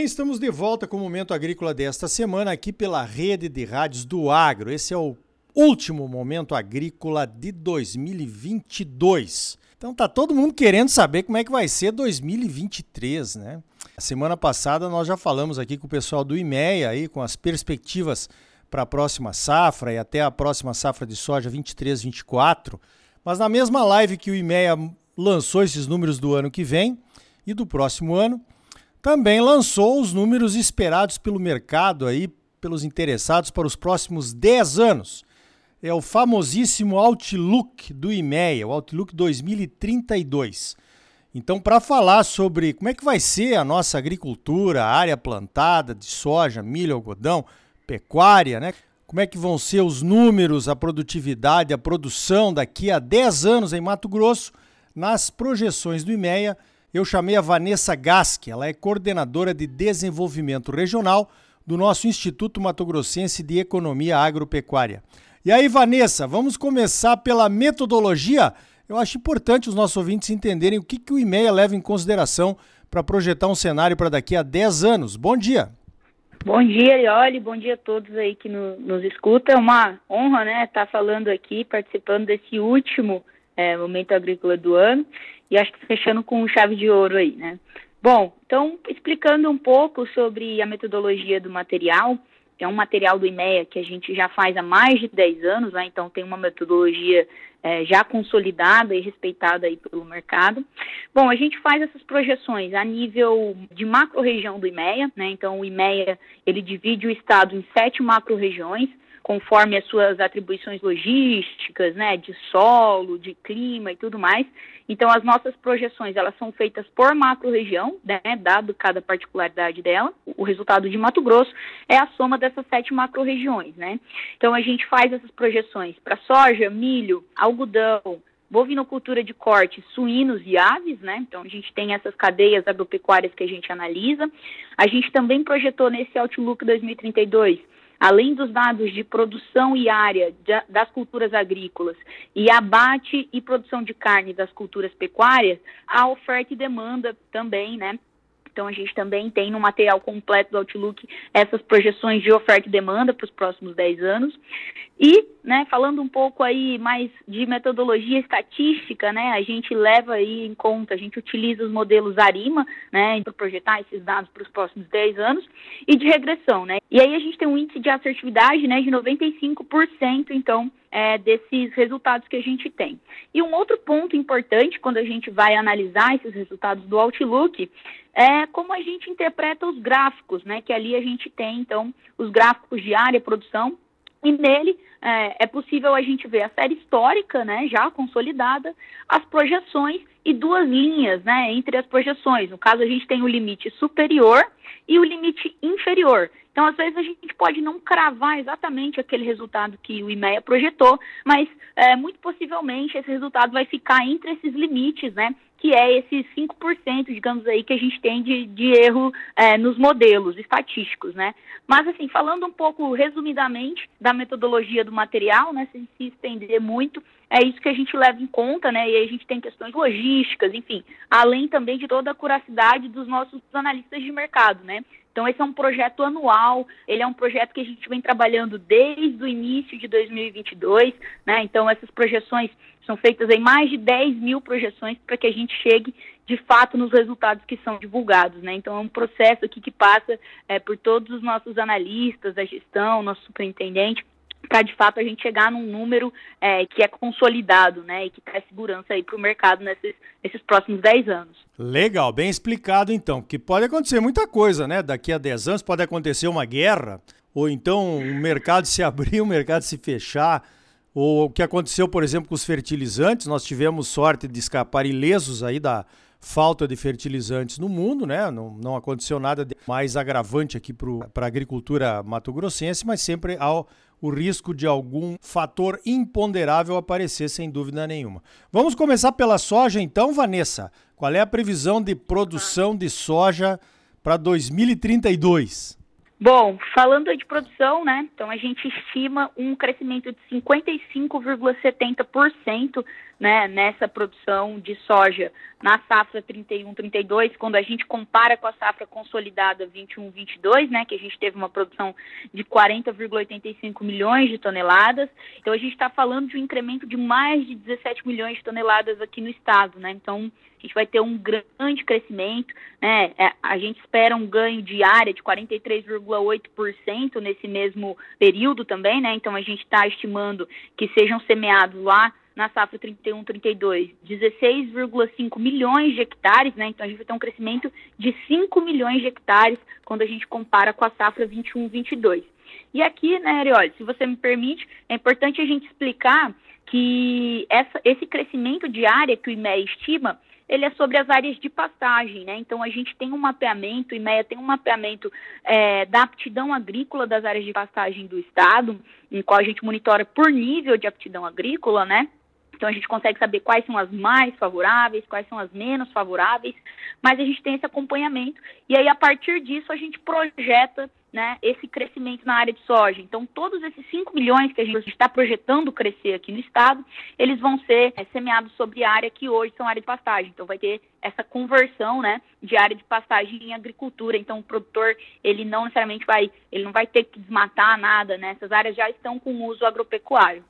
bem, estamos de volta com o Momento Agrícola desta semana aqui pela rede de rádios do Agro. Esse é o último Momento Agrícola de 2022. Então tá todo mundo querendo saber como é que vai ser 2023, né? A semana passada nós já falamos aqui com o pessoal do IMEA aí com as perspectivas para a próxima safra e até a próxima safra de soja 23, 24. Mas na mesma live que o IMEA lançou esses números do ano que vem e do próximo ano, também lançou os números esperados pelo mercado aí, pelos interessados para os próximos 10 anos. É o famosíssimo Outlook do IMEA, o Outlook 2032. Então, para falar sobre como é que vai ser a nossa agricultura, a área plantada de soja, milho, algodão, pecuária, né? Como é que vão ser os números, a produtividade, a produção daqui a 10 anos em Mato Grosso, nas projeções do IMEA, eu chamei a Vanessa Gasque, ela é coordenadora de desenvolvimento regional do nosso Instituto Mato Grossense de Economia Agropecuária. E aí, Vanessa, vamos começar pela metodologia? Eu acho importante os nossos ouvintes entenderem o que, que o IMEA leva em consideração para projetar um cenário para daqui a 10 anos. Bom dia! Bom dia, Elioli, bom dia a todos aí que no, nos escutam. É uma honra, né, estar falando aqui, participando desse último é, momento agrícola do ano e acho que fechando com chave de ouro aí, né? Bom, então explicando um pouco sobre a metodologia do material, é um material do IMEA que a gente já faz há mais de 10 anos, né? então tem uma metodologia é, já consolidada e respeitada aí pelo mercado. Bom, a gente faz essas projeções a nível de macro-região do IMEA, né? então o IMEA ele divide o estado em sete macro-regiões, conforme as suas atribuições logísticas, né, de solo, de clima e tudo mais. Então, as nossas projeções, elas são feitas por macro-região, né, dado cada particularidade dela. O resultado de Mato Grosso é a soma dessas sete macro-regiões, né. Então, a gente faz essas projeções para soja, milho, algodão, bovinocultura de corte, suínos e aves, né? Então a gente tem essas cadeias agropecuárias que a gente analisa. A gente também projetou nesse Outlook 2032 além dos dados de produção e área das culturas agrícolas e abate e produção de carne das culturas pecuárias, a oferta e demanda também, né? Então a gente também tem no material completo do Outlook essas projeções de oferta e demanda para os próximos 10 anos. E, né, falando um pouco aí mais de metodologia estatística, né, a gente leva aí em conta, a gente utiliza os modelos ARIMA, né, para projetar esses dados para os próximos 10 anos, e de regressão, né. E aí a gente tem um índice de assertividade, né, de 95%, então, é, desses resultados que a gente tem. E um outro ponto importante quando a gente vai analisar esses resultados do Outlook é como a gente interpreta os gráficos, né? Que ali a gente tem, então, os gráficos de área, produção, e nele é, é, possível a gente ver a série histórica, né, já consolidada, as projeções e duas linhas, né, entre as projeções. No caso, a gente tem o limite superior e o limite inferior. Então, às vezes, a gente pode não cravar exatamente aquele resultado que o IMEA projetou, mas é, muito possivelmente esse resultado vai ficar entre esses limites, né? Que é esses 5%, digamos aí, que a gente tem de, de erro é, nos modelos estatísticos, né? Mas, assim, falando um pouco resumidamente da metodologia do material, né? Sem se estender muito, é isso que a gente leva em conta, né? E aí a gente tem questões logísticas, enfim, além também de toda a curacidade dos nossos analistas de mercado, né? Então, esse é um projeto anual, ele é um projeto que a gente vem trabalhando desde o início de 2022, né? Então, essas projeções são feitas em mais de 10 mil projeções para que a gente chegue, de fato, nos resultados que são divulgados, né? Então, é um processo aqui que passa é, por todos os nossos analistas da gestão, nosso superintendente, para de fato a gente chegar num número é, que é consolidado, né, e que traz segurança aí para o mercado nesses, nesses próximos 10 anos. Legal, bem explicado então, porque pode acontecer muita coisa, né? Daqui a 10 anos pode acontecer uma guerra, ou então o mercado se abrir, o mercado se fechar, ou o que aconteceu, por exemplo, com os fertilizantes, nós tivemos sorte de escapar ilesos aí da falta de fertilizantes no mundo, né? Não, não aconteceu nada mais agravante aqui para a agricultura mato-grossense, mas sempre ao o risco de algum fator imponderável aparecer, sem dúvida nenhuma. Vamos começar pela soja, então, Vanessa. Qual é a previsão de produção de soja para 2032? Bom, falando de produção, né? Então a gente estima um crescimento de 55,70%, né, nessa produção de soja na safra 31/32, quando a gente compara com a safra consolidada 21/22, né, que a gente teve uma produção de 40,85 milhões de toneladas. Então a gente está falando de um incremento de mais de 17 milhões de toneladas aqui no estado, né? Então a gente vai ter um grande crescimento, né? É, a gente espera um ganho de área de 43,8% nesse mesmo período também, né? Então a gente está estimando que sejam semeados lá na safra 31, 32, 16,5 milhões de hectares, né? Então a gente vai ter um crescimento de 5 milhões de hectares quando a gente compara com a safra 21, 22. E aqui, né, Arioli, se você me permite, é importante a gente explicar que essa, esse crescimento de área que o IMEA estima ele é sobre as áreas de pastagem, né? Então a gente tem um mapeamento, o IMEA tem um mapeamento é, da aptidão agrícola das áreas de pastagem do estado, em qual a gente monitora por nível de aptidão agrícola, né? Então a gente consegue saber quais são as mais favoráveis, quais são as menos favoráveis, mas a gente tem esse acompanhamento e aí a partir disso a gente projeta né, esse crescimento na área de soja. Então, todos esses 5 milhões que a gente está projetando crescer aqui no estado, eles vão ser é, semeados sobre área que hoje são área de pastagem. Então, vai ter essa conversão né, de área de pastagem em agricultura. Então, o produtor, ele não necessariamente vai, ele não vai ter que desmatar nada, né? Essas áreas já estão com uso agropecuário.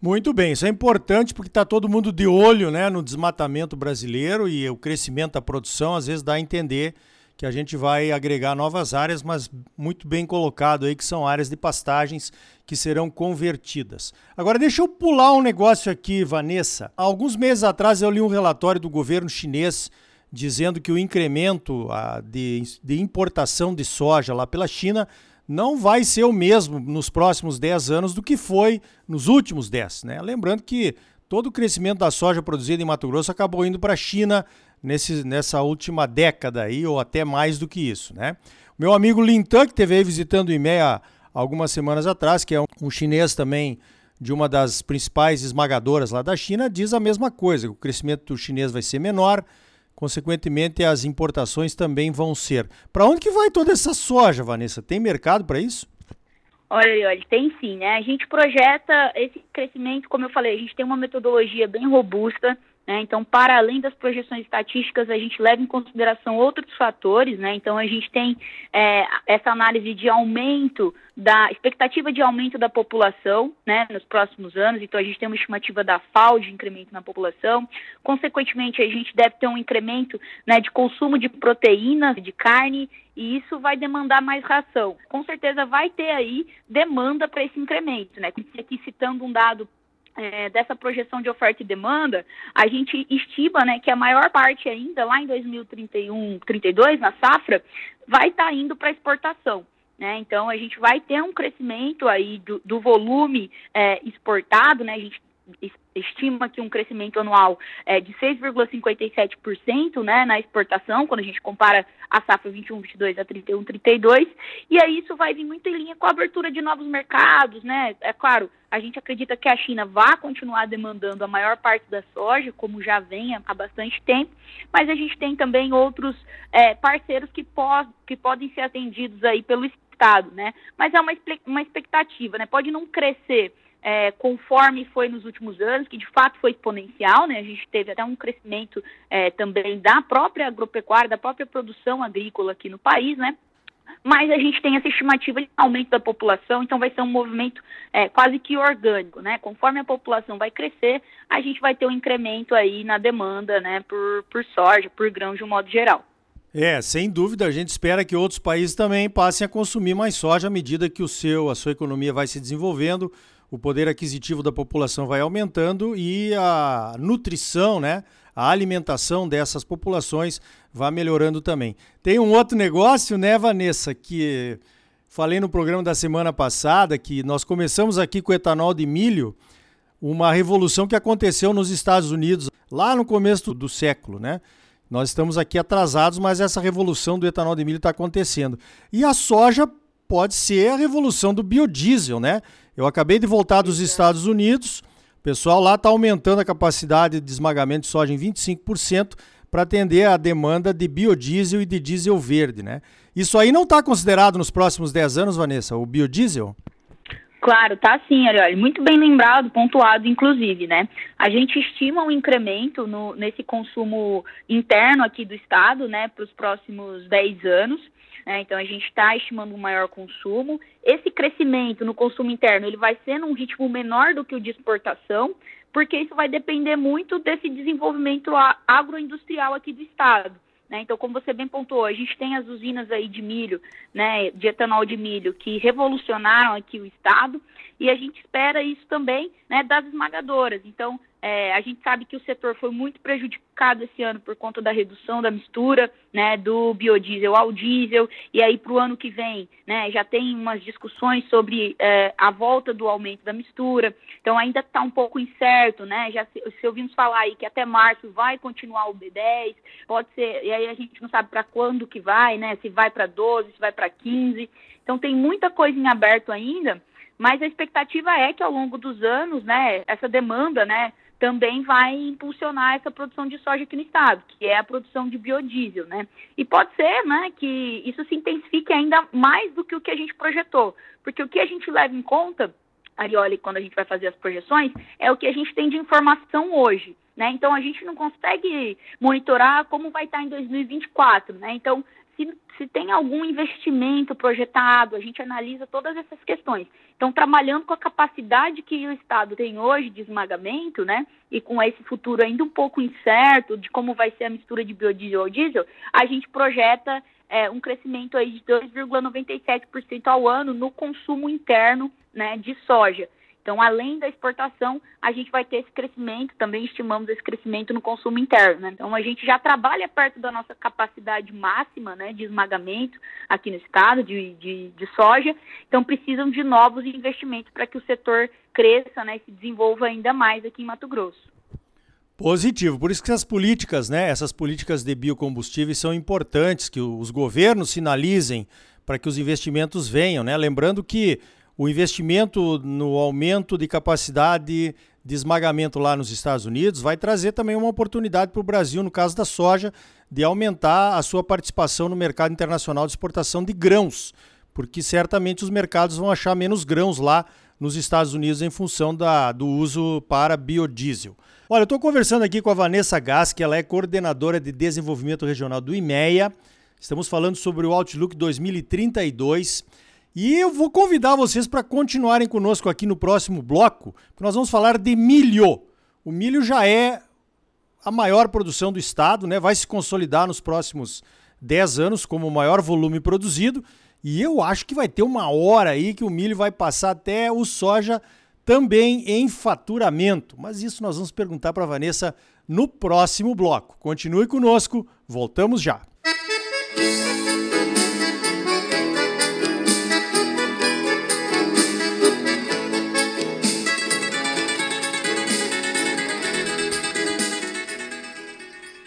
Muito bem, isso é importante porque está todo mundo de olho né, no desmatamento brasileiro e o crescimento da produção às vezes dá a entender que a gente vai agregar novas áreas, mas muito bem colocado aí que são áreas de pastagens que serão convertidas. Agora deixa eu pular um negócio aqui, Vanessa. Há alguns meses atrás eu li um relatório do governo chinês dizendo que o incremento de, de importação de soja lá pela China não vai ser o mesmo nos próximos 10 anos do que foi nos últimos 10. Né? Lembrando que todo o crescimento da soja produzida em Mato Grosso acabou indo para a China nesse, nessa última década aí, ou até mais do que isso. Né? Meu amigo Lintan, que esteve aí visitando o IMEA algumas semanas atrás, que é um, chinês também de uma das principais esmagadoras lá da China, diz a mesma coisa, o crescimento chinês vai ser menor, Consequentemente, as importações também vão ser. Para onde que vai toda essa soja, Vanessa? Tem mercado para isso? Olha, olha, tem sim, né? A gente projeta esse crescimento, como eu falei, a gente tem uma metodologia bem robusta, né? Então, para além das projeções estatísticas, a gente leva em consideração outros fatores. Né? Então, a gente tem é, essa análise de aumento da expectativa de aumento da população né, nos próximos anos. Então, a gente tem uma estimativa da FAO de incremento na população. Consequentemente, a gente deve ter um incremento né, de consumo de proteínas, de carne, e isso vai demandar mais ração. Com certeza vai ter aí demanda para esse incremento. Né? Aqui citando um dado é, dessa projeção de oferta e demanda, a gente estima né, que a maior parte ainda, lá em 2031, 32, na safra, vai estar tá indo para exportação. Né? Então, a gente vai ter um crescimento aí do, do volume é, exportado, né? a gente estima que um crescimento anual é de 6,57% né, na exportação, quando a gente compara a safra 21-22 a 31-32, e aí isso vai vir muito em linha com a abertura de novos mercados, né, é claro, a gente acredita que a China vai continuar demandando a maior parte da soja, como já vem há bastante tempo, mas a gente tem também outros é, parceiros que, que podem ser atendidos aí pelo Estado, né, mas é uma, uma expectativa, né, pode não crescer é, conforme foi nos últimos anos, que de fato foi exponencial, né? A gente teve até um crescimento é, também da própria agropecuária, da própria produção agrícola aqui no país, né? Mas a gente tem essa estimativa de aumento da população, então vai ser um movimento é, quase que orgânico, né? Conforme a população vai crescer, a gente vai ter um incremento aí na demanda, né? Por, por soja, por grão de um modo geral. É, sem dúvida, a gente espera que outros países também passem a consumir mais soja à medida que o seu, a sua economia vai se desenvolvendo o poder aquisitivo da população vai aumentando e a nutrição, né, a alimentação dessas populações vai melhorando também. Tem um outro negócio, né, Vanessa, que falei no programa da semana passada que nós começamos aqui com etanol de milho, uma revolução que aconteceu nos Estados Unidos lá no começo do século, né? Nós estamos aqui atrasados, mas essa revolução do etanol de milho está acontecendo. E a soja pode ser a revolução do biodiesel, né? Eu acabei de voltar dos Estados Unidos, o pessoal lá está aumentando a capacidade de esmagamento de soja em 25% para atender a demanda de biodiesel e de diesel verde, né? Isso aí não está considerado nos próximos 10 anos, Vanessa, o biodiesel? Claro, tá sim, Ariel. Muito bem lembrado, pontuado, inclusive, né? A gente estima um incremento no, nesse consumo interno aqui do Estado, né, para os próximos 10 anos. Né? Então, a gente está estimando um maior consumo. Esse crescimento no consumo interno, ele vai ser num ritmo menor do que o de exportação, porque isso vai depender muito desse desenvolvimento agroindustrial aqui do Estado. Né? Então, como você bem pontuou, a gente tem as usinas aí de milho, né, de etanol de milho, que revolucionaram aqui o estado, e a gente espera isso também né, das esmagadoras. Então, é, a gente sabe que o setor foi muito prejudicado esse ano por conta da redução da mistura né, do biodiesel ao diesel, e aí para o ano que vem né, já tem umas discussões sobre é, a volta do aumento da mistura, então ainda está um pouco incerto, né? Já se, se, ouvimos falar aí que até março vai continuar o B10, pode ser, e aí a gente não sabe para quando que vai, né? Se vai para 12, se vai para 15, então tem muita coisa em aberto ainda, mas a expectativa é que ao longo dos anos, né, essa demanda, né, também vai impulsionar essa produção de soja aqui no estado, que é a produção de biodiesel, né? E pode ser, né, que isso se intensifique ainda mais do que o que a gente projetou, porque o que a gente leva em conta, Arioli, quando a gente vai fazer as projeções, é o que a gente tem de informação hoje, né? Então a gente não consegue monitorar como vai estar em 2024, né? Então se, se tem algum investimento projetado, a gente analisa todas essas questões. Então, trabalhando com a capacidade que o Estado tem hoje de esmagamento, né, e com esse futuro ainda um pouco incerto de como vai ser a mistura de biodiesel ao diesel, a gente projeta é, um crescimento aí de 2,97% ao ano no consumo interno né, de soja. Então, além da exportação, a gente vai ter esse crescimento, também estimamos esse crescimento no consumo interno. Né? Então, a gente já trabalha perto da nossa capacidade máxima né, de esmagamento aqui no estado de, de, de soja, então precisam de novos investimentos para que o setor cresça né, e se desenvolva ainda mais aqui em Mato Grosso. Positivo. Por isso que essas políticas, né, essas políticas de biocombustíveis são importantes, que os governos sinalizem para que os investimentos venham, né? Lembrando que o investimento no aumento de capacidade de esmagamento lá nos Estados Unidos vai trazer também uma oportunidade para o Brasil, no caso da soja, de aumentar a sua participação no mercado internacional de exportação de grãos, porque certamente os mercados vão achar menos grãos lá nos Estados Unidos em função da, do uso para biodiesel. Olha, eu estou conversando aqui com a Vanessa Gas, que ela é coordenadora de desenvolvimento regional do IMEA. Estamos falando sobre o Outlook 2032. E eu vou convidar vocês para continuarem conosco aqui no próximo bloco, que nós vamos falar de milho. O milho já é a maior produção do estado, né? Vai se consolidar nos próximos 10 anos como o maior volume produzido. E eu acho que vai ter uma hora aí que o milho vai passar até o soja também em faturamento. Mas isso nós vamos perguntar para a Vanessa no próximo bloco. Continue conosco, voltamos já. Música